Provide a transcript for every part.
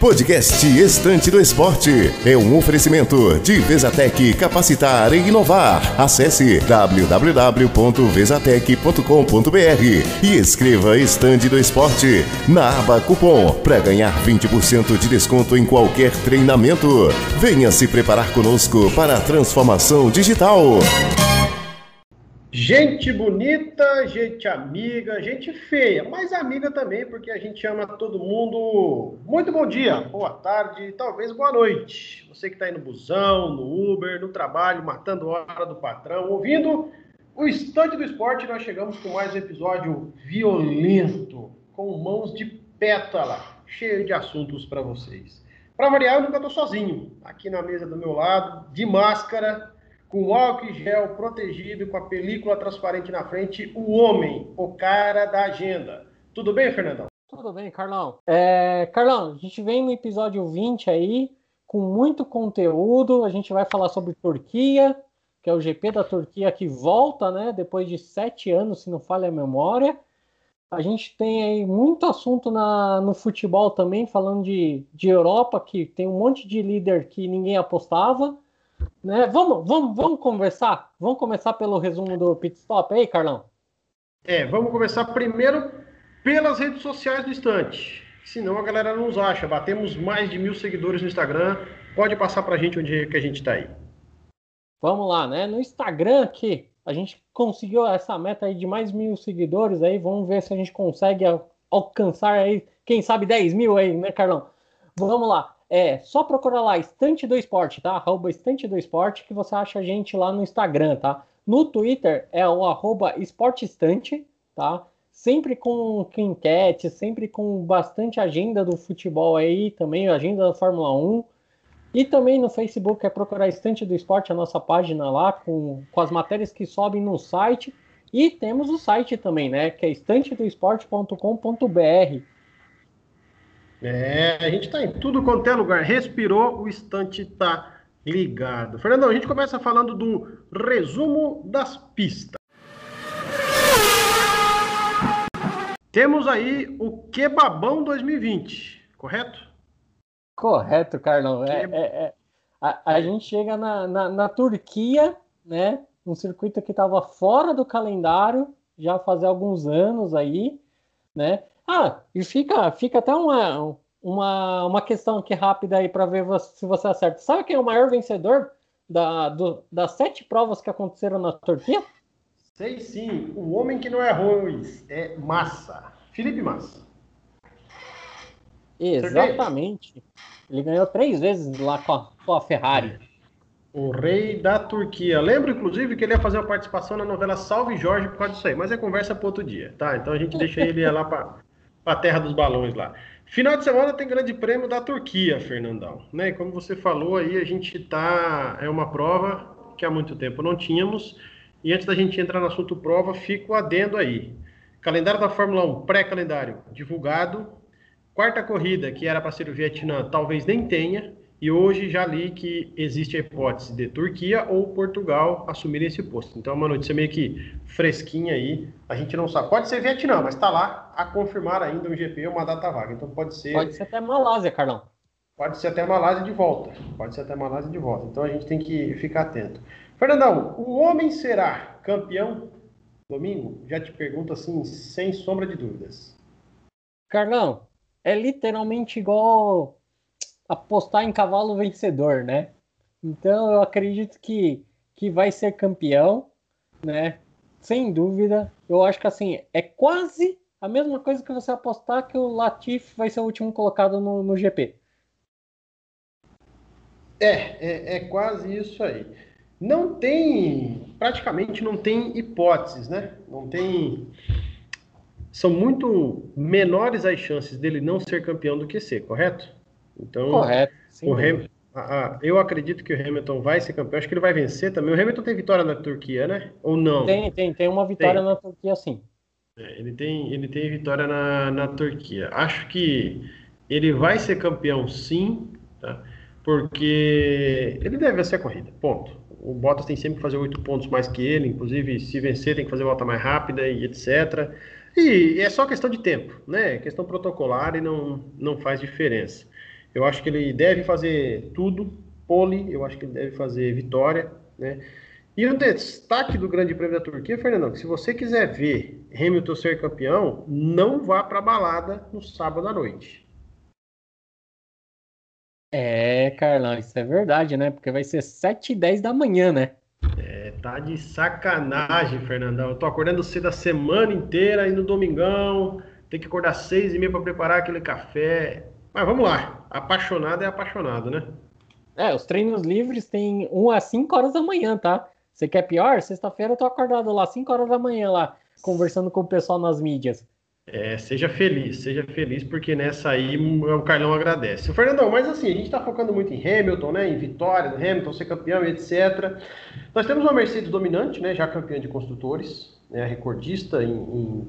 Podcast Estante do Esporte é um oferecimento de Vesatec Capacitar e Inovar. Acesse www.vesatec.com.br e escreva Estande do Esporte na aba cupom para ganhar 20% de desconto em qualquer treinamento. Venha se preparar conosco para a transformação digital. Gente bonita, gente amiga, gente feia, mas amiga também, porque a gente ama todo mundo. Muito bom dia, boa tarde, talvez boa noite. Você que está aí no busão, no Uber, no trabalho, matando hora do patrão, ouvindo o Estante do Esporte, nós chegamos com mais um episódio violento, com mãos de pétala, cheio de assuntos para vocês. Para variar, eu nunca estou sozinho. Aqui na mesa do meu lado, de máscara, com álcool gel protegido, com a película transparente na frente, o homem, o cara da agenda. Tudo bem, Fernandão? Tudo bem, Carlão. É, Carlão, a gente vem no episódio 20 aí, com muito conteúdo. A gente vai falar sobre Turquia, que é o GP da Turquia que volta, né? Depois de sete anos, se não falha a memória. A gente tem aí muito assunto na, no futebol também, falando de, de Europa, que tem um monte de líder que ninguém apostava. Né? Vamos, vamos, vamos conversar? Vamos começar pelo resumo do pit stop aí, Carlão? É, vamos começar primeiro pelas redes sociais do Estante. Senão a galera não nos acha. Batemos mais de mil seguidores no Instagram. Pode passar pra gente onde é que a gente tá aí. Vamos lá, né? No Instagram aqui, a gente conseguiu essa meta aí de mais mil seguidores aí. Vamos ver se a gente consegue alcançar aí, quem sabe 10 mil aí, né, Carlão? Vamos lá. É só procurar lá, Estante do Esporte, tá? Arroba Estante do Esporte, que você acha a gente lá no Instagram, tá? No Twitter é o arroba Esportestante, tá? Sempre com enquete, sempre com bastante agenda do futebol aí, também agenda da Fórmula 1. E também no Facebook é procurar Estante do Esporte, a nossa página lá, com, com as matérias que sobem no site. E temos o site também, né? Que é estantedoesporte.com.br é, a gente está em tudo quanto é lugar. Respirou, o estante está ligado. Fernandão, a gente começa falando do resumo das pistas. Temos aí o Kebabão 2020, correto? Correto, Carlão. É, é, é. A, a, gente chega na, na, na, Turquia, né? Um circuito que estava fora do calendário já faz alguns anos aí, né? Ah, e fica, fica até uma, uma, uma questão aqui rápida aí para ver se você acerta. Sabe quem é o maior vencedor da, do, das sete provas que aconteceram na Turquia? Sei sim, o homem que não é arroz, é Massa. Felipe Massa. Exatamente. Ele ganhou três vezes lá com a, com a Ferrari. O rei da Turquia. Lembro, inclusive, que ele ia fazer uma participação na novela Salve Jorge por causa disso aí, mas é conversa para outro dia, tá? Então a gente deixa ele lá para a terra dos balões lá. Final de semana tem grande prêmio da Turquia, Fernandão. Né? Como você falou aí, a gente tá. É uma prova que há muito tempo não tínhamos. E antes da gente entrar no assunto prova, fico adendo aí. Calendário da Fórmula 1, pré-calendário divulgado. Quarta corrida, que era para ser o Vietnã, talvez nem tenha. E hoje já li que existe a hipótese de Turquia ou Portugal assumirem esse posto. Então é uma notícia meio que fresquinha aí. A gente não sabe. Pode ser Vietnã, mas está lá a confirmar ainda um GP uma data vaga. Então pode ser. Pode ser até Malásia, Carlão. Pode ser até Malásia de volta. Pode ser até Malásia de volta. Então a gente tem que ficar atento. Fernandão, o homem será campeão domingo? Já te pergunto assim, sem sombra de dúvidas. Carlão, é literalmente igual apostar em cavalo vencedor, né? Então eu acredito que, que vai ser campeão, né? Sem dúvida. Eu acho que assim, é quase a mesma coisa que você apostar que o Latifi vai ser o último colocado no, no GP. É, é, é quase isso aí. Não tem, praticamente não tem hipóteses, né? Não tem. São muito menores as chances dele não ser campeão do que ser, correto? Então, Correto. o Ham, eu acredito que o Hamilton vai ser campeão. Acho que ele vai vencer também. O Hamilton tem vitória na Turquia, né? Ou não? Tem, tem, tem uma vitória tem. na Turquia, sim. É, ele, tem, ele tem vitória na, na Turquia. Acho que ele vai ser campeão, sim, tá? porque ele deve vencer a corrida. Ponto. O Bottas tem sempre que fazer oito pontos mais que ele, inclusive se vencer tem que fazer volta mais rápida e etc. E é só questão de tempo, né? É questão protocolar e não, não faz diferença. Eu acho que ele deve fazer tudo, pole, eu acho que ele deve fazer vitória, né? E o destaque do Grande Prêmio da Turquia, Fernandão, que se você quiser ver Hamilton ser campeão, não vá para balada no sábado à noite. É, Carlão, isso é verdade, né? Porque vai ser 7 e 10 da manhã, né? É, tá de sacanagem, Fernandão. Eu tô acordando cedo a semana inteira e no domingão tem que acordar seis e meia para preparar aquele café. Mas vamos lá. Apaixonado é apaixonado, né? É, os treinos livres tem 1 a 5 horas da manhã, tá? Você quer pior? Sexta-feira eu tô acordado lá, 5 horas da manhã lá, conversando com o pessoal nas mídias. É, seja feliz, seja feliz, porque nessa aí o Carlão agradece. O Fernandão, mas assim, a gente está focando muito em Hamilton, né? Em vitória do Hamilton, ser campeão, etc. Nós temos uma Mercedes dominante, né? Já campeã de construtores, né? Recordista em, em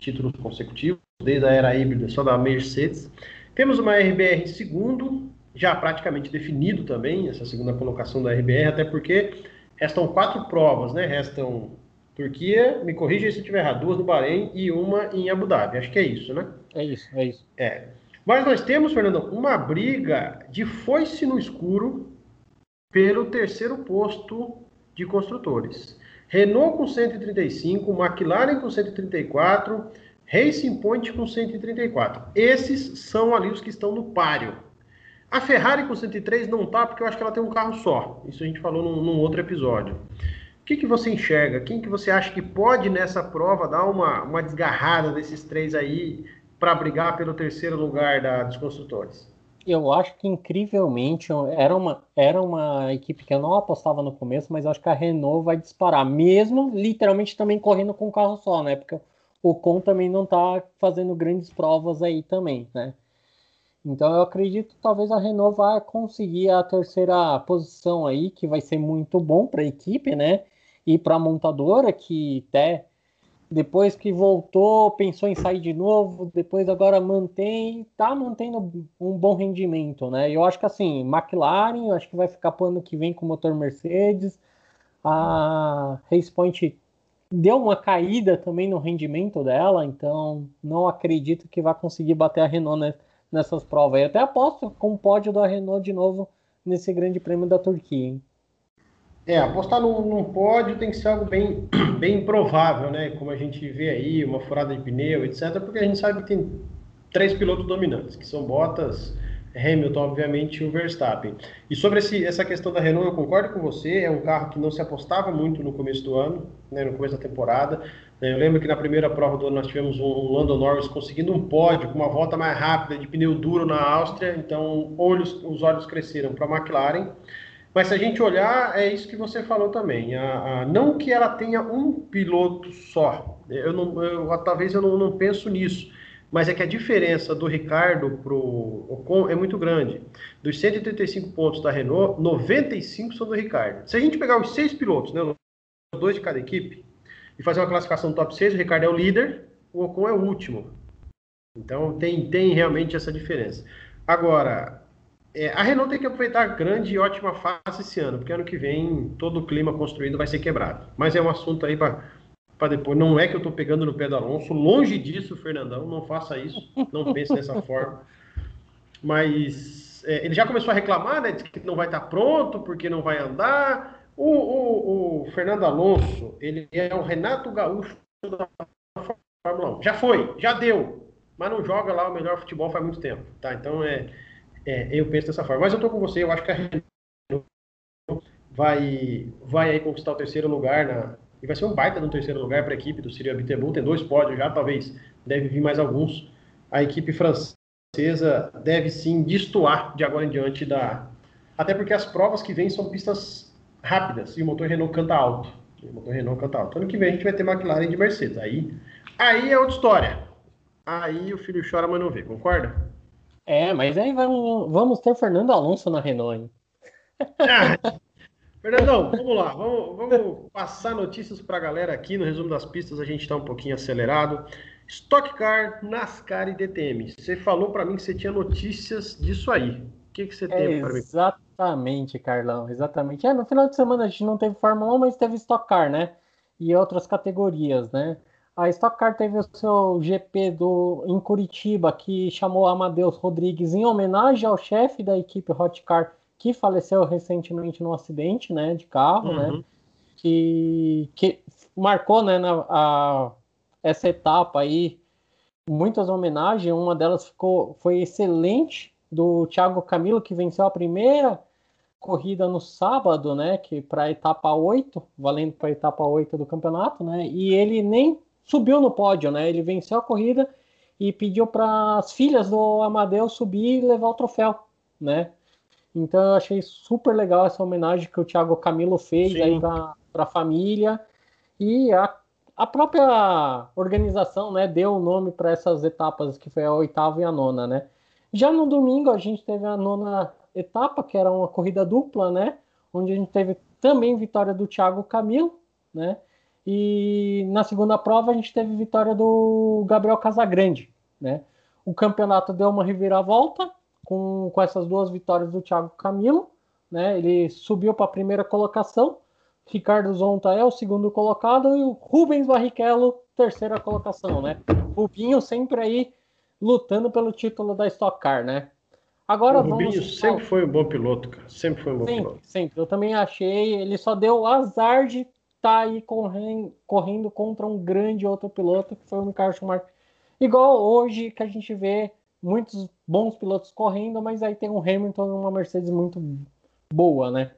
títulos consecutivos, desde a era híbrida só da Mercedes. Temos uma RBR segundo, já praticamente definido também, essa segunda colocação da RBR, até porque Restam quatro provas, né? Restam Turquia, me corrija se eu estiver errado, duas no Bahrein e uma em Abu Dhabi. Acho que é isso, né? É isso, é isso. É. Mas nós temos, Fernando, uma briga de foice no escuro pelo terceiro posto de construtores. Renault com 135, McLaren com 134, Racing Point com 134. Esses são ali os que estão no páreo. A Ferrari com 103 não tá, porque eu acho que ela tem um carro só. Isso a gente falou num, num outro episódio. O que, que você enxerga? Quem que você acha que pode nessa prova dar uma, uma desgarrada desses três aí para brigar pelo terceiro lugar da, dos construtores? Eu acho que incrivelmente era uma, era uma equipe que eu não apostava no começo, mas acho que a Renault vai disparar, mesmo literalmente também correndo com um carro só, né? Porque o Con também não tá fazendo grandes provas aí também, né? Então eu acredito talvez a Renault vá conseguir a terceira posição aí, que vai ser muito bom para a equipe, né? E para a montadora, que até depois que voltou, pensou em sair de novo, depois agora mantém, tá mantendo um bom rendimento, né? Eu acho que assim, McLaren, eu acho que vai ficar para o ano que vem com o motor Mercedes. A Race Point deu uma caída também no rendimento dela, então não acredito que vai conseguir bater a Renault né? Nessas provas. Eu até aposto com o pódio da Renault de novo nesse grande prêmio da Turquia. Hein? É, apostar num, num, pódio tem que ser algo bem, bem improvável, né? Como a gente vê aí, uma furada de pneu, etc. Porque a gente sabe que tem três pilotos dominantes, que são Bottas, Hamilton, obviamente, e o Verstappen. E sobre esse, essa questão da Renault, eu concordo com você, é um carro que não se apostava muito no começo do ano, né, no começo da temporada. Eu lembro que na primeira prova do ano nós tivemos um Lando Norris conseguindo um pódio com uma volta mais rápida de pneu duro na Áustria, então olhos, os olhos cresceram para a McLaren. Mas se a gente olhar, é isso que você falou também. A, a, não que ela tenha um piloto só. Eu não, eu, talvez eu não, não penso nisso mas é que a diferença do Ricardo para o Ocon é muito grande. Dos 135 pontos da Renault, 95 são do Ricardo. Se a gente pegar os seis pilotos, né, os dois de cada equipe, e fazer uma classificação top 6, o Ricardo é o líder, o Ocon é o último. Então tem, tem realmente essa diferença. Agora, é, a Renault tem que aproveitar a grande e ótima fase esse ano, porque ano que vem todo o clima construído vai ser quebrado. Mas é um assunto aí para para depois. Não é que eu estou pegando no pé do Alonso, longe disso, Fernandão, não faça isso, não pense dessa forma. Mas é, ele já começou a reclamar, né? Diz que não vai estar tá pronto porque não vai andar. O, o, o, Fernando Alonso, ele é o Renato Gaúcho da Fórmula 1. Já foi, já deu, mas não joga lá o melhor futebol faz muito tempo, tá? Então é, é eu penso dessa forma. Mas eu tô com você, eu acho que a Renault vai, vai aí conquistar o terceiro lugar na, e vai ser um baita no terceiro lugar para a equipe do Cyril Abiteboul. Tem dois pódios já, talvez deve vir mais alguns. A equipe francesa deve sim destoar de agora em diante da. Até porque as provas que vêm são pistas rápidas e o motor Renault canta alto. o motor Renault canta alto. Ano que vem a gente vai ter McLaren de Mercedes. Aí, aí é outra história. Aí o filho chora, mas não vê, concorda? É, mas aí vamos, vamos ter Fernando Alonso na Renault. Hein? Ah, Fernandão, vamos lá, vamos, vamos passar notícias para a galera aqui. No resumo das pistas, a gente está um pouquinho acelerado. Stock Car, NASCAR e DTM. Você falou para mim que você tinha notícias disso aí. O que, que você tem para mim? Exatamente, Carlão, exatamente. É, no final de semana a gente não teve Fórmula 1, mas teve Stock Car, né? E outras categorias, né? a Stock Car teve o seu GP do, em Curitiba, que chamou Amadeus Rodrigues em homenagem ao chefe da equipe Hot Car, que faleceu recentemente num acidente né, de carro, né, uhum. né? Que, que marcou né, na, a, essa etapa aí muitas homenagens. Uma delas ficou, foi excelente, do Thiago Camilo, que venceu a primeira corrida no sábado, né? Que para a etapa 8, valendo para a etapa 8 do campeonato, né? E ele nem subiu no pódio, né? Ele venceu a corrida e pediu para as filhas do Amadeu subir e levar o troféu, né? Então eu achei super legal essa homenagem que o Thiago Camilo fez Sim. aí para a família e a, a própria organização, né, deu o nome para essas etapas que foi a oitava e a nona, né? Já no domingo a gente teve a nona etapa, que era uma corrida dupla, né? Onde a gente teve também vitória do Thiago Camilo, né? E na segunda prova a gente teve vitória do Gabriel Casagrande, né? O campeonato deu uma reviravolta com, com essas duas vitórias do Thiago Camilo, né? Ele subiu para a primeira colocação. Ricardo Zonta é o segundo colocado e o Rubens Barrichello, terceira colocação, né? Rubinho sempre aí lutando pelo título da Stock Car, né? Agora o Rubinho vamos... sempre foi um bom piloto, cara. Sempre foi um bom sempre, piloto. Sempre. Eu também achei. Ele só deu azar de tá aí correndo, correndo contra um grande outro piloto, que foi o Michael Schumacher. Igual hoje que a gente vê muitos bons pilotos correndo, mas aí tem um Hamilton e uma Mercedes muito boa, né?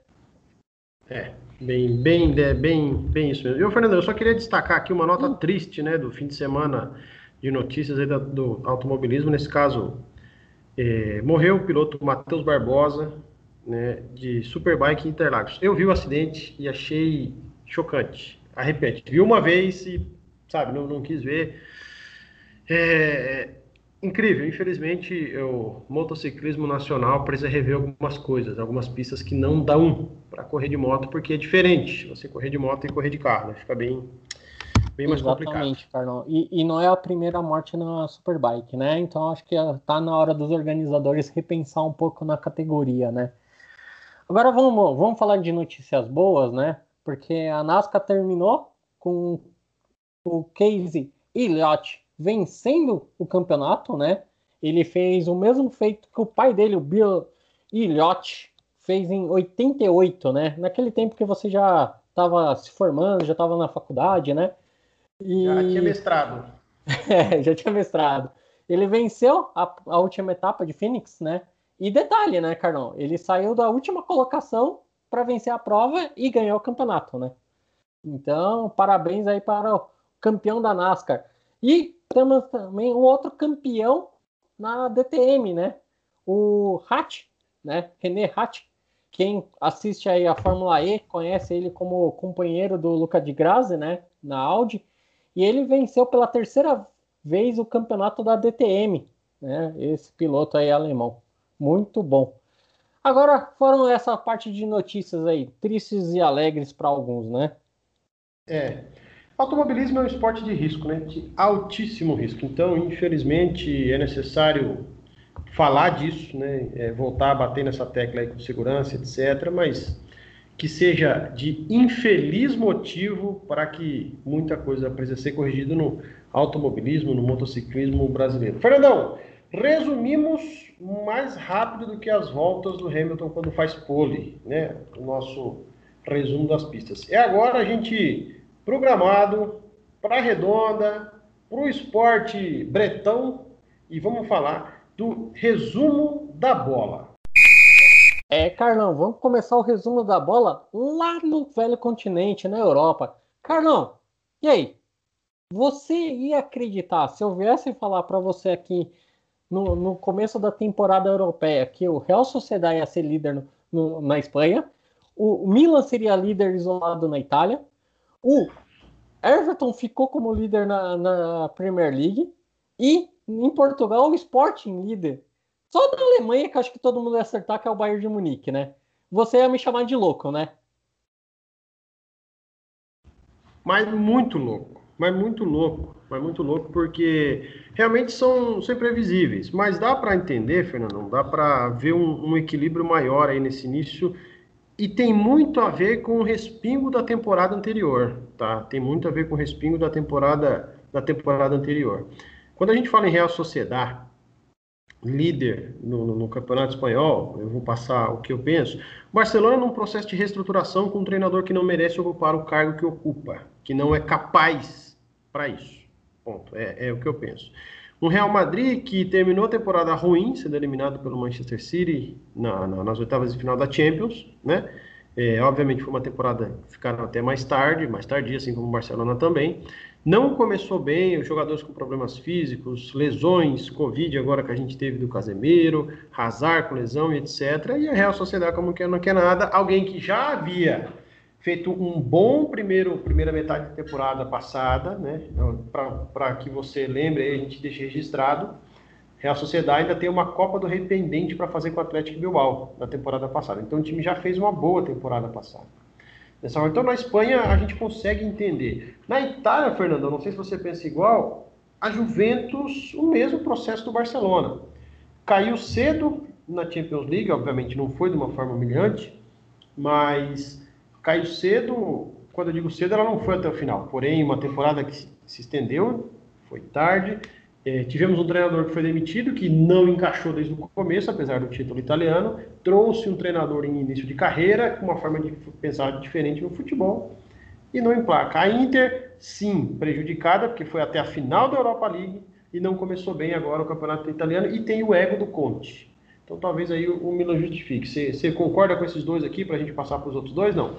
É, bem, bem, bem, bem isso mesmo. E, Fernando, eu só queria destacar aqui uma nota hum. triste, né, do fim de semana de notícias aí do automobilismo. Nesse caso, é, morreu o piloto Matheus Barbosa, né, de Superbike Interlagos. Eu vi o acidente e achei chocante, arrepende. Vi uma vez e, sabe, não, não quis ver. É, incrível, infelizmente o motociclismo nacional precisa rever algumas coisas, algumas pistas que não dão para correr de moto, porque é diferente você correr de moto e correr de carro, né? fica bem, bem mais Exatamente, complicado. Carlão. E, e não é a primeira morte na Superbike, né? Então acho que tá na hora dos organizadores repensar um pouco na categoria, né? Agora vamos, vamos falar de notícias boas, né? porque a NASCAR terminou com o Casey Elliott vencendo o campeonato, né? Ele fez o mesmo feito que o pai dele, o Bill Elliott, fez em 88, né? Naquele tempo que você já estava se formando, já estava na faculdade, né? E... Já tinha mestrado. é, já tinha mestrado. Ele venceu a, a última etapa de Phoenix, né? E detalhe, né, Carlão? Ele saiu da última colocação para vencer a prova e ganhar o campeonato, né? Então, parabéns aí para o campeão da NASCAR. E temos também um outro campeão na DTM, né? O Hatt, né? René Hatt. Quem assiste aí a Fórmula E conhece ele como companheiro do Luca de Grazi, né? Na Audi. E ele venceu pela terceira vez o campeonato da DTM, né? Esse piloto aí alemão. Muito bom. Agora foram essa parte de notícias aí, tristes e alegres para alguns, né? É. Automobilismo é um esporte de risco, né? De altíssimo risco. Então, infelizmente, é necessário falar disso, né? É, voltar a bater nessa tecla aí com segurança, etc. Mas que seja de infeliz motivo para que muita coisa precisa ser corrigida no automobilismo, no motociclismo brasileiro. Fernandão, resumimos mais rápido do que as voltas do Hamilton quando faz pole, né? O nosso resumo das pistas. É agora a gente programado para a redonda, para o esporte bretão e vamos falar do resumo da bola. É, Carlão, vamos começar o resumo da bola lá no velho continente, na Europa. Carlão, e aí? Você ia acreditar se eu viesse falar para você aqui no, no começo da temporada europeia que o Real Sociedade ia ser líder no, no, na Espanha, o Milan seria líder isolado na Itália, o Everton ficou como líder na, na Premier League e em Portugal o Sporting líder. Só na Alemanha que acho que todo mundo ia acertar que é o Bayern de Munique, né? Você ia me chamar de louco, né? Mas muito louco, mas muito louco, mas muito louco porque realmente são, são imprevisíveis. Mas dá para entender, Fernando, dá para ver um, um, equilíbrio maior aí nesse início. E tem muito a ver com o respingo da temporada anterior, tá? Tem muito a ver com o respingo da temporada da temporada anterior. Quando a gente fala em Real Sociedade, líder no, no, no, Campeonato Espanhol, eu vou passar o que eu penso. Barcelona num processo de reestruturação com um treinador que não merece ocupar o cargo que ocupa, que não é capaz para isso. Ponto. É, é, o que eu penso. Um Real Madrid que terminou a temporada ruim, sendo eliminado pelo Manchester City na, na, nas oitavas de final da Champions, né? É, obviamente foi uma temporada que ficaram até mais tarde, mais tardia, assim como o Barcelona também. Não começou bem, os jogadores com problemas físicos, lesões, Covid agora que a gente teve do Casemiro, Hazard com lesão e etc. E a Real Sociedade, como que não quer nada, alguém que já havia feito um bom primeiro primeira metade da temporada passada, né? Para que você lembre, aí a gente deixa registrado. Real Sociedade ainda tem uma Copa do Rei pendente para fazer com o Atlético Bilbao na temporada passada. Então o time já fez uma boa temporada passada. Então na Espanha a gente consegue entender. Na Itália, Fernando, não sei se você pensa igual, a Juventus, o mesmo processo do Barcelona. Caiu cedo na Champions League, obviamente não foi de uma forma humilhante, mas caiu cedo, quando eu digo cedo, ela não foi até o final. Porém, uma temporada que se estendeu, foi tarde, é, tivemos um treinador que foi demitido, que não encaixou desde o começo, apesar do título italiano. Trouxe um treinador em início de carreira, com uma forma de pensar diferente no futebol, e não emplaca. A Inter, sim, prejudicada, porque foi até a final da Europa League e não começou bem agora o campeonato italiano, e tem o ego do Conte. Então talvez aí o Milan justifique. Você, você concorda com esses dois aqui para a gente passar para os outros dois? Não?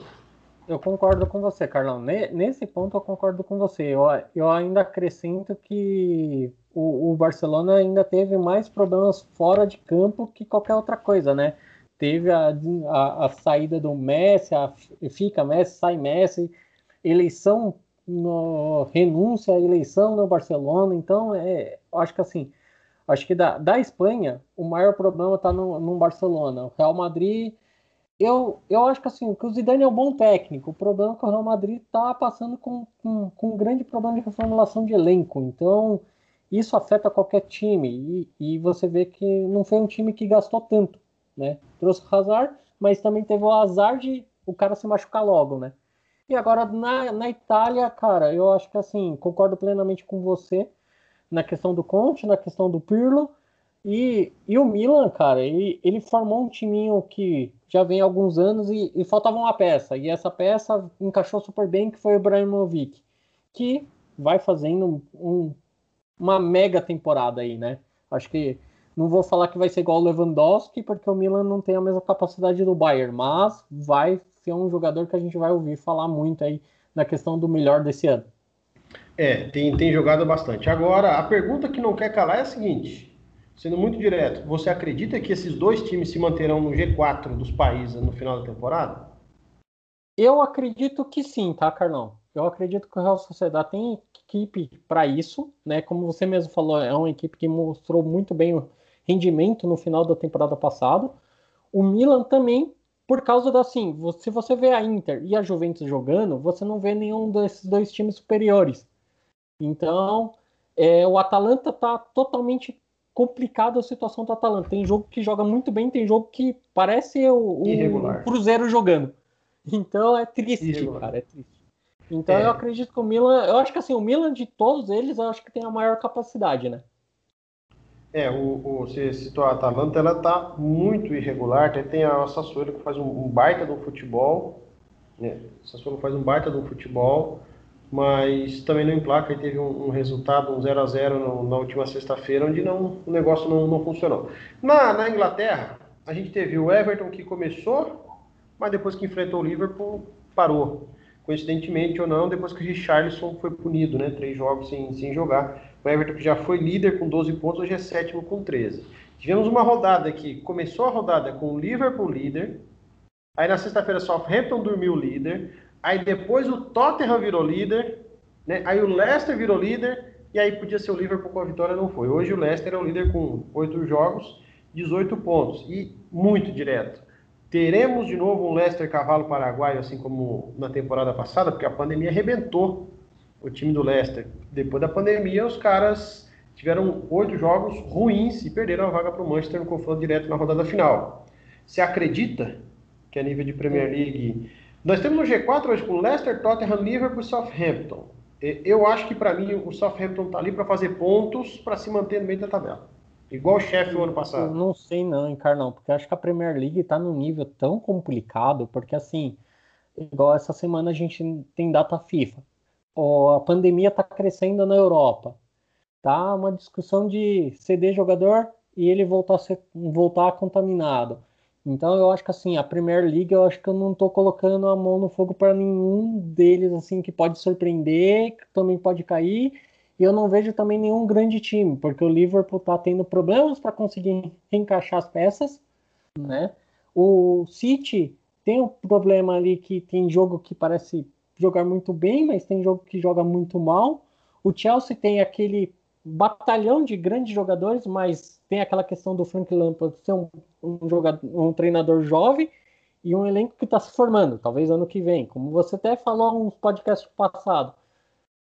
Eu concordo com você, Carlão. Nesse ponto eu concordo com você. Eu, eu ainda acrescento que o, o, Barcelona ainda teve mais problemas fora de campo que qualquer outra coisa, né? Teve a, a, a saída do Messi, a, fica Messi, sai Messi, eleição, no, renúncia à eleição no Barcelona. Então, é, acho que assim, acho que da, da Espanha, o maior problema está no, no Barcelona. O Real Madrid eu, eu acho que assim, que o Zidane é um bom técnico. O problema é que o Real Madrid está passando com, com, com, um grande problema de reformulação de elenco. Então, isso afeta qualquer time. E, e, você vê que não foi um time que gastou tanto, né? Trouxe o Hazard, mas também teve o azar de o cara se machucar logo, né? E agora na, na Itália, cara, eu acho que assim, concordo plenamente com você na questão do Conte, na questão do Pirlo. E, e o Milan, cara, ele, ele formou um timinho que já vem há alguns anos e, e faltava uma peça. E essa peça encaixou super bem, que foi o Ibrahimovic, que vai fazendo um, uma mega temporada aí, né? Acho que não vou falar que vai ser igual o Lewandowski, porque o Milan não tem a mesma capacidade do Bayern, mas vai ser um jogador que a gente vai ouvir falar muito aí na questão do melhor desse ano. É, tem, tem jogado bastante. Agora, a pergunta que não quer calar é a seguinte: sendo muito direto, você acredita que esses dois times se manterão no G4 dos países no final da temporada? Eu acredito que sim, tá, Carlão? Eu acredito que o Real Sociedade tem equipe para isso, né? Como você mesmo falou, é uma equipe que mostrou muito bem o rendimento no final da temporada passada. O Milan também, por causa da assim, se você vê a Inter e a Juventus jogando, você não vê nenhum desses dois times superiores. Então, é, o Atalanta tá totalmente complicado a situação do Atalanta. Tem jogo que joga muito bem, tem jogo que parece o, o Cruzeiro jogando. Então é triste, Irregular. cara, é triste. Então é. eu acredito que o Milan, eu acho que assim, o Milan de todos eles, eu acho que tem a maior capacidade, né? É, o, o, você citou a Atalanta, ela tá muito irregular, tem, tem a Sassuolo que faz um, um baita do futebol, né? Sassuolo faz um baita do futebol, mas também não emplaca, ele teve um, um resultado, um 0 a 0 na última sexta-feira, onde não, o negócio não, não funcionou. Na, na Inglaterra, a gente teve o Everton que começou, mas depois que enfrentou o Liverpool, parou coincidentemente ou não, depois que o Richarlison foi punido, né? Três jogos sem, sem jogar. O Everton, que já foi líder com 12 pontos, hoje é sétimo com 13. Tivemos uma rodada que começou a rodada com o Liverpool líder, aí na sexta-feira Southampton dormiu líder, aí depois o Tottenham virou líder, né? aí o Leicester virou líder, e aí podia ser o Liverpool com a vitória, não foi. Hoje o Leicester é o líder com 8 jogos, 18 pontos, e muito direto. Teremos de novo um Leicester cavalo paraguaio, assim como na temporada passada, porque a pandemia arrebentou o time do Leicester. Depois da pandemia, os caras tiveram oito jogos ruins e perderam a vaga para o Manchester no confronto direto na rodada final. Você acredita que a nível de Premier League. Nós temos no G4 hoje com Leicester, Tottenham, Liverpool e Southampton. eu acho que para mim o Southampton está ali para fazer pontos para se manter no meio da tabela. Igual o chefe o ano passado. Eu não sei não, hein, Carlão, porque acho que a Premier League está num nível tão complicado, porque assim, igual essa semana a gente tem data FIFA. a pandemia está crescendo na Europa. Tá uma discussão de ceder jogador e ele voltar a, ser, voltar contaminado. Então eu acho que assim, a Premier League eu acho que eu não estou colocando a mão no fogo para nenhum deles assim que pode surpreender, que também pode cair. E eu não vejo também nenhum grande time, porque o Liverpool está tendo problemas para conseguir encaixar as peças, né? O City tem um problema ali que tem jogo que parece jogar muito bem, mas tem jogo que joga muito mal. O Chelsea tem aquele batalhão de grandes jogadores, mas tem aquela questão do Frank Lampard ser um, um, jogador, um treinador jovem e um elenco que está se formando, talvez ano que vem, como você até falou uns podcasts passados.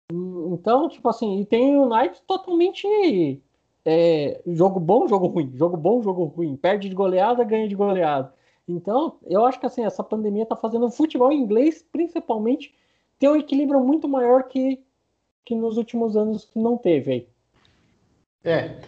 Então, tipo assim, e tem o United totalmente é, jogo bom, jogo ruim, jogo bom, jogo ruim, perde de goleada, ganha de goleada. Então, eu acho que assim, essa pandemia está fazendo o futebol inglês, principalmente, ter um equilíbrio muito maior que, que nos últimos anos não teve aí. É,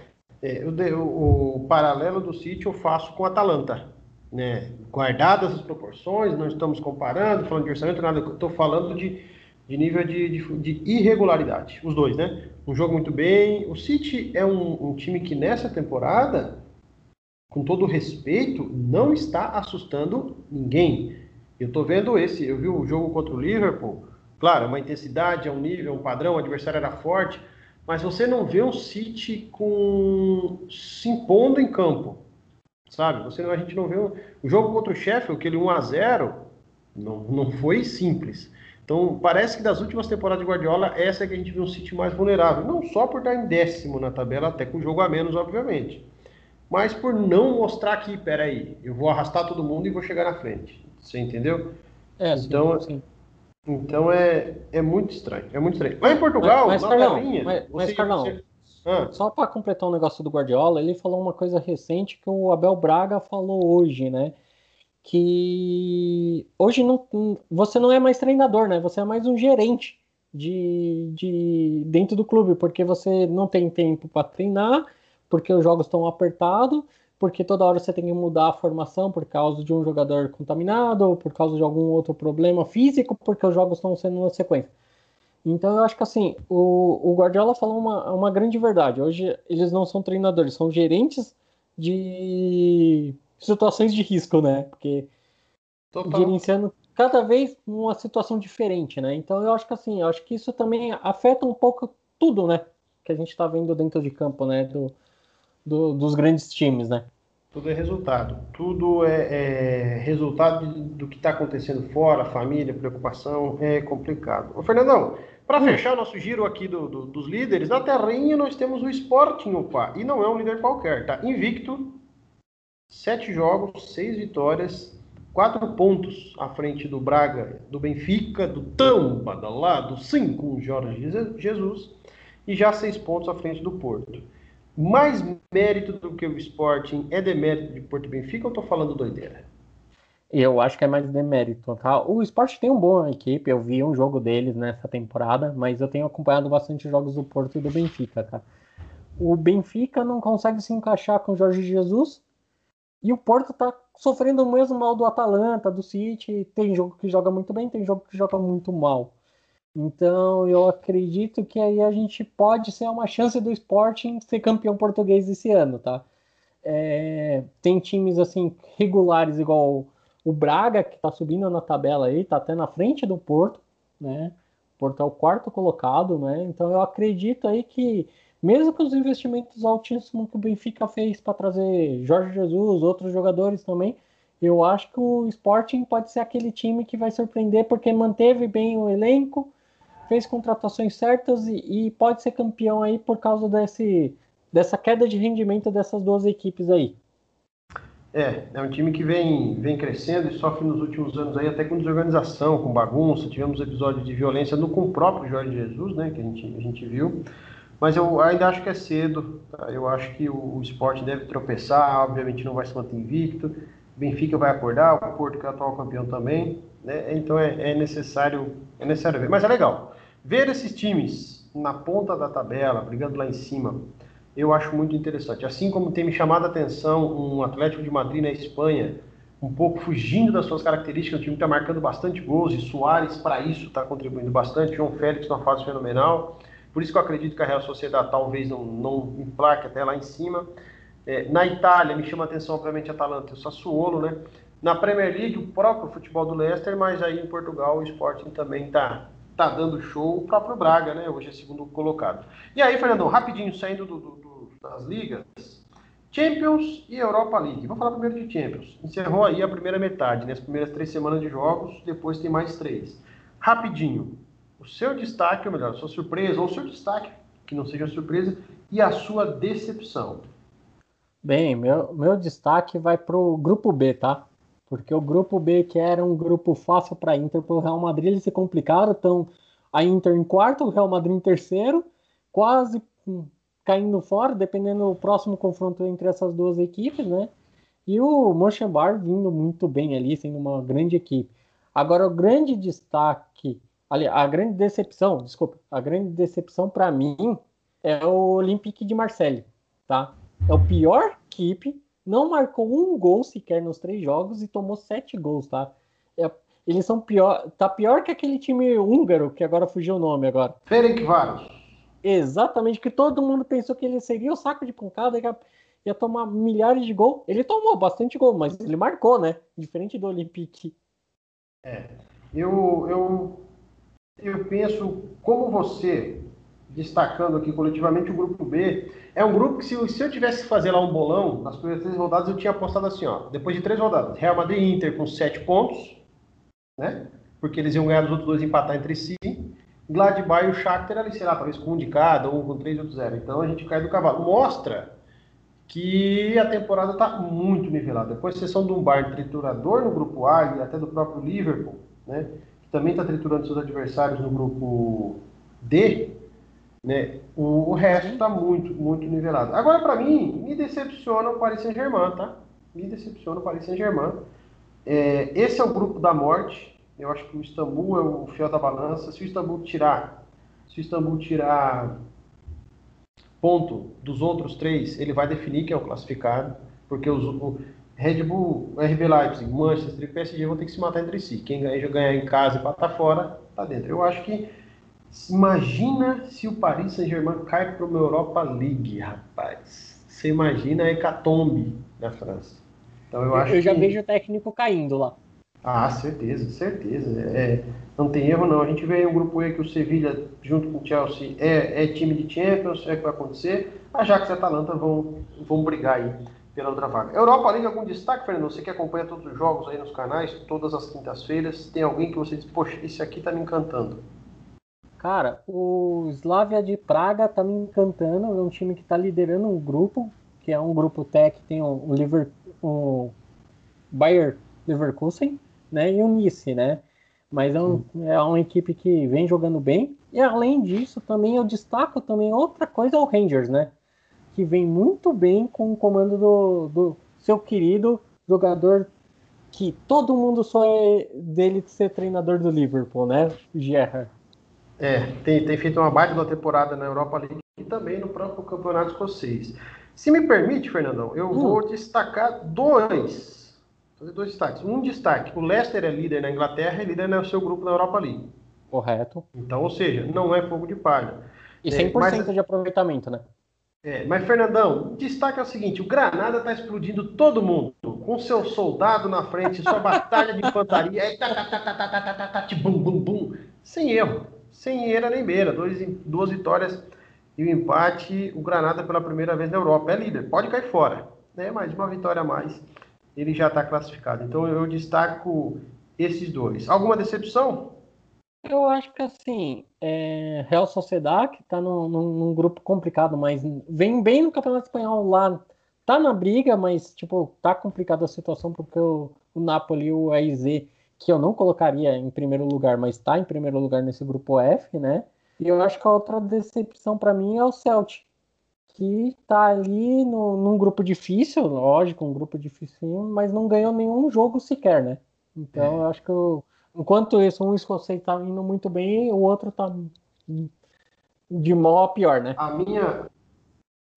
é o, o, paralelo do City eu faço com a Atalanta. Né? Guardadas as proporções, não estamos comparando, falando de orçamento, nada, estou falando de, de nível de, de, de, irregularidade. Os dois, né? Um jogo muito bem. O City é um, um time que nessa temporada, com todo respeito, não está assustando ninguém. Eu estou vendo esse, eu vi o jogo contra o Liverpool. Claro, é uma intensidade, é um nível, é um padrão, o adversário era forte mas você não vê um City com se impondo em campo, sabe? Você a gente não vê um... o jogo contra o Sheffield, aquele 1 a 0, não, não foi simples. Então parece que das últimas temporadas de Guardiola essa é que a gente viu um City mais vulnerável, não só por estar em décimo na tabela, até com jogo a menos, obviamente, mas por não mostrar que, peraí, eu vou arrastar todo mundo e vou chegar na frente. Você entendeu? É, então, sim. Então é, é muito estranho, é muito estranho. Lá em Portugal, mas, mas, Carlão, mas, mas Carlão, você... ah. só para completar um negócio do Guardiola, ele falou uma coisa recente que o Abel Braga falou hoje, né? Que hoje não, você não é mais treinador, né? Você é mais um gerente de, de dentro do clube, porque você não tem tempo para treinar, porque os jogos estão apertados porque toda hora você tem que mudar a formação por causa de um jogador contaminado, ou por causa de algum outro problema físico, porque os jogos estão sendo na sequência. Então eu acho que assim, o, o Guardiola falou uma, uma grande verdade. Hoje eles não são treinadores, são gerentes de situações de risco, né? Porque Total. gerenciando cada vez uma situação diferente, né? Então eu acho que assim, eu acho que isso também afeta um pouco tudo, né? Que a gente está vendo dentro de campo, né? Do, do, dos grandes times, né? Tudo é resultado. Tudo é, é resultado do que está acontecendo fora, família, preocupação, é complicado. Ô, Fernandão, para hum. fechar nosso giro aqui do, do, dos líderes, na terrinha nós temos o Sporting, opa, e não é um líder qualquer, tá? Invicto, sete jogos, seis vitórias, quatro pontos à frente do Braga, do Benfica, do tão badalado 5 Jorge Jesus, e já seis pontos à frente do Porto mais mérito do que o Sporting é demérito de Porto Benfica ou estou falando doideira? Eu acho que é mais demérito, tá? O Sport tem uma boa equipe, eu vi um jogo deles nessa temporada, mas eu tenho acompanhado bastante jogos do Porto e do Benfica, tá? O Benfica não consegue se encaixar com o Jorge Jesus e o Porto tá sofrendo o mesmo mal do Atalanta, do City. Tem jogo que joga muito bem, tem jogo que joga muito mal. Então eu acredito que aí a gente pode ser uma chance do Sporting ser campeão português esse ano, tá? É, tem times assim regulares igual o Braga que está subindo na tabela aí, tá até na frente do Porto, né? O Porto é o quarto colocado, né? Então eu acredito aí que mesmo com os investimentos altíssimos que o Benfica fez para trazer Jorge Jesus, outros jogadores também, eu acho que o Sporting pode ser aquele time que vai surpreender porque manteve bem o elenco, fez contratações certas e, e, pode ser campeão aí por causa desse, dessa queda de rendimento dessas duas equipes aí. É, é um time que vem, vem crescendo e sofre nos últimos anos aí até com desorganização, com bagunça. Tivemos episódios de violência no, com o próprio Jorge Jesus, né, que a gente, a gente viu. Mas eu ainda acho que é cedo. Tá? Eu acho que o, o esporte deve tropeçar, obviamente não vai se manter invicto. Benfica vai acordar, o Porto que é atual campeão também. Né? Então é, é, necessário, é necessário ver. Mas é legal. Ver esses times na ponta da tabela, brigando lá em cima, eu acho muito interessante. Assim como tem me chamado a atenção um Atlético de Madrid na Espanha, um pouco fugindo das suas características, o time está marcando bastante gols e Soares, para isso, está contribuindo bastante. João Félix numa fase fenomenal. Por isso que eu acredito que a Real Sociedade talvez não, não emplaque até lá em cima. É, na Itália, me chama a atenção, obviamente, a Atalanta e o Sassuolo, né? Na Premier League, o próprio futebol do Leicester, mas aí em Portugal o Sporting também está tá dando show. O próprio Braga, né? Hoje é segundo colocado. E aí, Fernandão, rapidinho, saindo do, do, do, das ligas, Champions e Europa League. Vamos falar primeiro de Champions. Encerrou aí a primeira metade, né? As primeiras três semanas de jogos, depois tem mais três. Rapidinho, o seu destaque, ou melhor, a sua surpresa, ou o seu destaque, que não seja surpresa, e a sua decepção. Bem, meu, meu destaque vai para o grupo B, tá? Porque o grupo B, que era um grupo fácil para Inter, para o Real Madrid, eles se complicaram. Então, a Inter em quarto, o Real Madrid em terceiro, quase caindo fora, dependendo do próximo confronto entre essas duas equipes, né? E o Mönchengladbach vindo muito bem ali, sendo uma grande equipe. Agora, o grande destaque, ali, a grande decepção, desculpa, a grande decepção para mim é o Olympique de Marseille, tá? É o pior equipe não marcou um gol sequer nos três jogos e tomou sete gols, tá? É, eles são pior, tá pior que aquele time húngaro, que agora fugiu o nome agora. Ferencváros. Exatamente, que todo mundo pensou que ele seria o saco de pancada, ia, ia tomar milhares de gols. Ele tomou bastante gol, mas ele marcou, né? Diferente do Olympique. É, eu, eu, eu penso como você, destacando aqui coletivamente o grupo B, é um grupo que se, se eu tivesse que fazer lá um bolão, nas primeiras três rodadas eu tinha apostado assim, ó, depois de três rodadas, Real Madrid e Inter com sete pontos, né? Porque eles iam ganhar os outros dois e empatar entre si. Gladbach e o Shakhtar ali, sei lá, talvez com um de cada, um com três outro zero. Então a gente cai do cavalo. Mostra que a temporada está muito nivelada. Depois, exceção do um bar triturador no grupo A e até do próprio Liverpool, né? Que também está triturando seus adversários no grupo D, né? O, o resto está muito, muito nivelado. Agora, para mim, me decepciona o Paris Saint-Germain, tá? Me decepciona o Paris Saint-Germain. É, esse é o grupo da morte. Eu acho que o Istambul é o fiel da balança. Se o Istambul tirar, se o Istambul tirar ponto dos outros três, ele vai definir quem é o classificado, porque os, o Red Bull, RB Leipzig, Manchester e PSG vão ter que se matar entre si. Quem ganhar, em casa e empatar fora, tá dentro. Eu acho que Imagina se o Paris Saint-Germain cai para uma Europa League, rapaz. Você imagina a hecatombe na França. Então eu, acho eu já que... vejo o técnico caindo lá. Ah, certeza, certeza. É, não tem erro não. A gente vê um grupo E que o Sevilha, junto com o Chelsea, é, é time de Champions, é o que vai acontecer. A Ajax e a Atalanta vão, vão brigar aí pela outra vaga. Europa League, algum destaque, Fernando? Você que acompanha todos os jogos aí nos canais, todas as quintas-feiras, tem alguém que você diz, poxa, esse aqui tá me encantando? Cara, o Slavia de Praga tá me encantando. É um time que tá liderando um grupo, que é um grupo tech, tem o, Liverpool, o Bayer Leverkusen, né? E o Nice, né? Mas é, um, é uma equipe que vem jogando bem. E além disso, também eu destaco também outra coisa, o Rangers, né? Que vem muito bem com o comando do, do seu querido jogador que todo mundo sonha dele de ser treinador do Liverpool, né? Gerrard. É, tem, tem feito uma baita da temporada na Europa League e também no próprio Campeonato Escocês. Se me permite, Fernandão, eu hum. vou destacar dois. Fazer dois destaques. Um destaque: o Leicester é líder na Inglaterra e líder no seu grupo na Europa League. Correto. Então, ou seja, não é fogo de palha. E 100% é, mas, de aproveitamento, né? É, mas, Fernandão, o destaque é o seguinte: o Granada está explodindo todo mundo, com seu soldado na frente, sua batalha de infantaria, aí, tá, tá, tá, tá, tá, tá, tá, tá, tá, bum, bum, bum, sem erro sem eira nem beira. Dois, duas vitórias e o um empate. O Granada pela primeira vez na Europa. É líder, pode cair fora. Né? Mas uma vitória a mais, ele já está classificado. Então eu destaco esses dois. Alguma decepção? Eu acho que assim, é, Real Sociedade, que está num, num, grupo complicado, mas vem bem no Campeonato Espanhol lá, tá na briga, mas tipo, tá complicada a situação porque o, o Napoli e o AIZ que eu não colocaria em primeiro lugar, mas está em primeiro lugar nesse grupo F, né? E eu acho que a outra decepção para mim é o Celtic, que está ali no, num grupo difícil, lógico, um grupo difícil, mas não ganhou nenhum jogo sequer, né? Então é. eu acho que eu, enquanto isso, um escocês está indo muito bem, o outro está de mal a pior, né? A minha,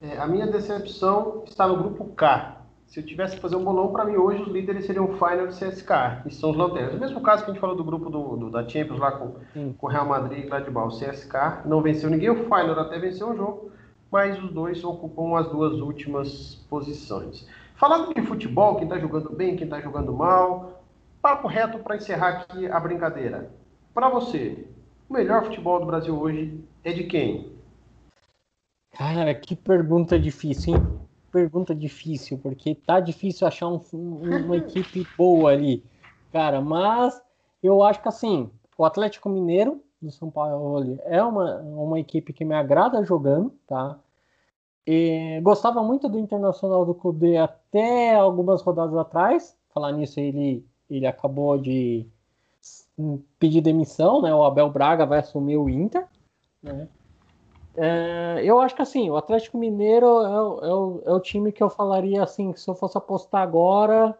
é, a minha decepção está no grupo K. Se eu tivesse que fazer um bolão, para mim hoje os líderes seriam o Final e CSK, que são os lanternas. O mesmo caso que a gente falou do grupo do, do da Champions lá com, com Real Madrid e Gladbach. O CSK não venceu ninguém, o Final até venceu um jogo, mas os dois ocupam as duas últimas posições. Falando de futebol, quem está jogando bem, quem está jogando mal, papo reto para encerrar aqui a brincadeira. Para você, o melhor futebol do Brasil hoje é de quem? Cara, que pergunta difícil, hein? Pergunta difícil, porque tá difícil achar um, uma equipe boa ali, cara. Mas eu acho que assim, o Atlético Mineiro do São Paulo é uma, uma equipe que me agrada jogando, tá? E gostava muito do Internacional do Clube até algumas rodadas atrás. Falar nisso, ele, ele acabou de pedir demissão, né? O Abel Braga vai assumir o Inter, né? É, eu acho que assim, o Atlético Mineiro é, é, o, é, o, time que eu falaria assim, que se eu fosse apostar agora,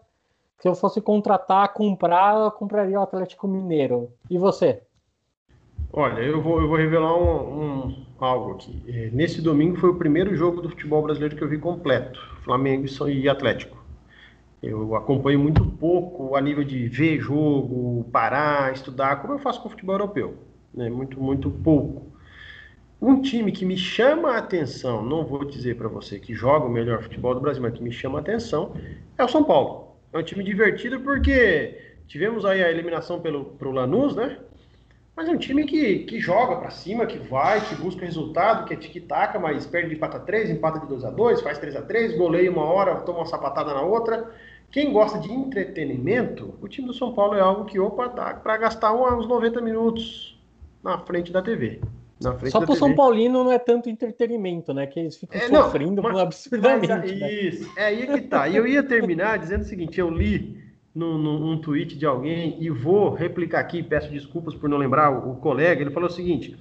se eu fosse contratar, comprar, eu compraria o Atlético Mineiro. E você? Olha, eu vou, eu vou revelar um, um, algo aqui. É, nesse domingo foi o primeiro jogo do futebol brasileiro que eu vi completo, Flamengo e Atlético. Eu acompanho muito pouco a nível de ver jogo, parar, estudar, como eu faço com o futebol europeu. Né? Muito, muito pouco. Um time que me chama a atenção, não vou dizer para você que joga o melhor futebol do Brasil, mas que me chama a atenção, é o São Paulo. É um time divertido porque tivemos aí a eliminação pelo pro Lanús, né? Mas é um time que, que joga para cima, que vai, que busca resultado, que é tic-tac, mas perde de empata 3, empata de 2 a 2 faz 3 a 3 goleia uma hora, toma uma sapatada na outra. Quem gosta de entretenimento, o time do São Paulo é algo que, opa, dá para gastar uns 90 minutos na frente da TV. Só pro São Paulino não é tanto entretenimento, né? Que eles ficam é, sofrendo não, mas, absurdamente. Mas, né? Isso, é aí que tá. E eu ia terminar dizendo o seguinte: eu li num, num, tweet de alguém e vou replicar aqui, peço desculpas por não lembrar o, o colega. Ele falou o seguinte: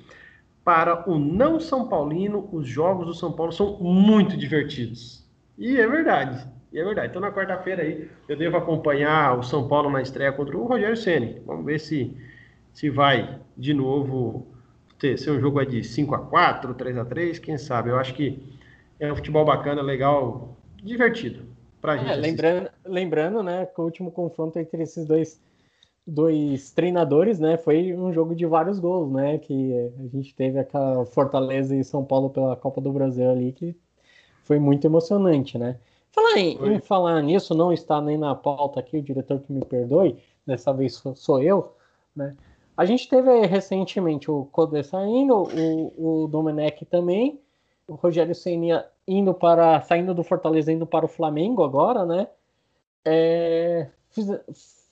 para o não São Paulino, os jogos do São Paulo são muito divertidos. E é verdade. E é verdade. Então, na quarta-feira aí, eu devo acompanhar o São Paulo na estreia contra o Rogério Ceni. Vamos ver se, se vai de novo ter, ser um jogo de 5 a 4 3 a 3 quem sabe? Eu acho que é um futebol bacana, legal, divertido pra gente. É, lembrando, lembrando, né, que o último confronto entre esses dois, dois treinadores, né, foi um jogo de vários gols, né, que a gente teve aquela Fortaleza e São Paulo pela Copa do Brasil ali, que foi muito emocionante, né. Falar em, em, falar nisso, não está nem na pauta aqui, o diretor que me perdoe, dessa vez sou, sou eu, né, a gente teve recentemente o Code saindo, o, o Domenech também, o Rogério Senna indo para, saindo do Fortaleza, indo para o Flamengo agora, né? É, fiz,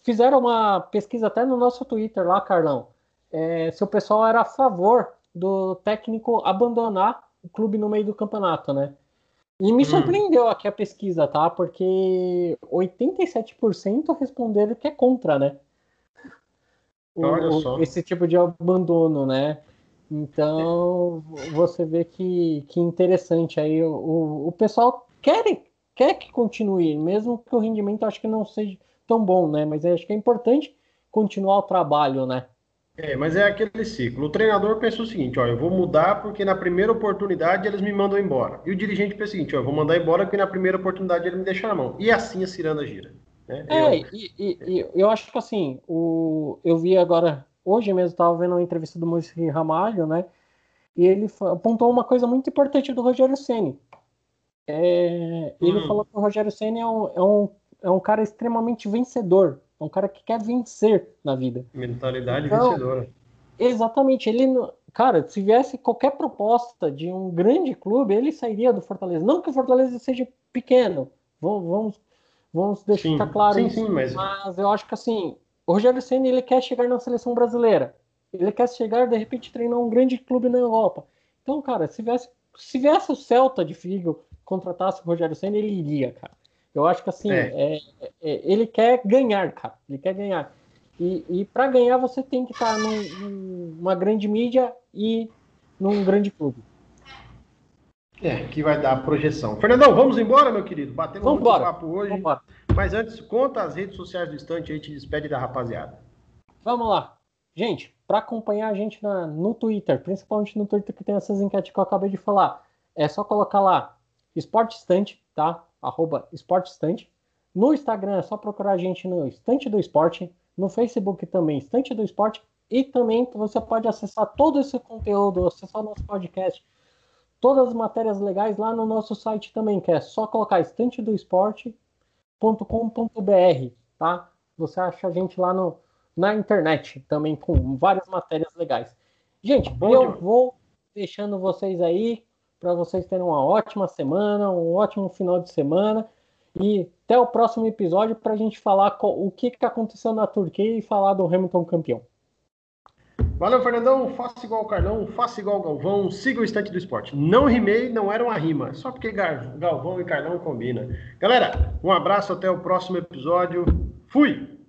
fizeram uma pesquisa até no nosso Twitter lá, Carlão, é, se o pessoal era a favor do técnico abandonar o clube no meio do campeonato, né? E me hum. surpreendeu aqui a pesquisa, tá? Porque 87% responderam que é contra, né? O, esse tipo de abandono, né? Então você vê que, que interessante aí o, o pessoal quer, quer que continue, mesmo que o rendimento acho que não seja tão bom, né? Mas acho que é importante continuar o trabalho, né? É, mas é aquele ciclo. O treinador pensou o seguinte: ó, eu vou mudar porque na primeira oportunidade eles me mandam embora. E o dirigente pensa o seguinte: ó, eu vou mandar embora porque na primeira oportunidade ele me deixa na mão. E assim a ciranda gira. Né? É, eu... E, e, e, eu acho que assim, o, eu vi agora, hoje mesmo estava vendo uma entrevista do Maurício Ramalho, né? E ele apontou uma coisa muito importante do Rogério Ceni. É, ele hum. falou que o Rogério Ceni é um, é, um, é um cara extremamente vencedor, é um cara que quer vencer na vida. Mentalidade então, vencedora. Exatamente, ele, cara, se viesse qualquer proposta de um grande clube, ele sairia do Fortaleza. Não que o Fortaleza seja pequeno, vamos, vamos Vamos deixar sim, claro sim, isso. Sim, mas... mas eu acho que assim, o Rogério Senna ele quer chegar na seleção brasileira. Ele quer chegar, de repente, treinar um grande clube na Europa. Então, cara, se viesse, se viesse o Celta de Figo contratasse o Rogério Senna, ele iria, cara. Eu acho que assim, é. É, é, ele quer ganhar, cara. Ele quer ganhar. E, e para ganhar, você tem que estar num, numa grande mídia e num grande clube. É, que vai dar projeção. Fernandão, vamos embora, meu querido? Batemos vamos muito papo hoje. Mas antes, conta as redes sociais do Estante aí, te despede da rapaziada. Vamos lá. Gente, para acompanhar a gente na, no Twitter, principalmente no Twitter que tem essas enquetes que eu acabei de falar, é só colocar lá Esporte Estante, tá? Arroba Esporte Estante. No Instagram é só procurar a gente no Estante do Esporte. No Facebook também, Estante do Esporte. E também você pode acessar todo esse conteúdo, acessar o nosso podcast, todas as matérias legais lá no nosso site também, que é só colocar estantedoesporte.com.br, tá? Você acha a gente lá no, na internet também com várias matérias legais. Gente, Bom, eu vou deixando vocês aí para vocês terem uma ótima semana, um ótimo final de semana e até o próximo episódio para a gente falar o que, que aconteceu na Turquia e falar do Hamilton campeão. Valeu, Fernandão. Faça igual o Carlão, faça igual o Galvão, siga o instante do esporte. Não rimei, não era uma rima, só porque Galvão e Carlão combina. Galera, um abraço, até o próximo episódio. Fui!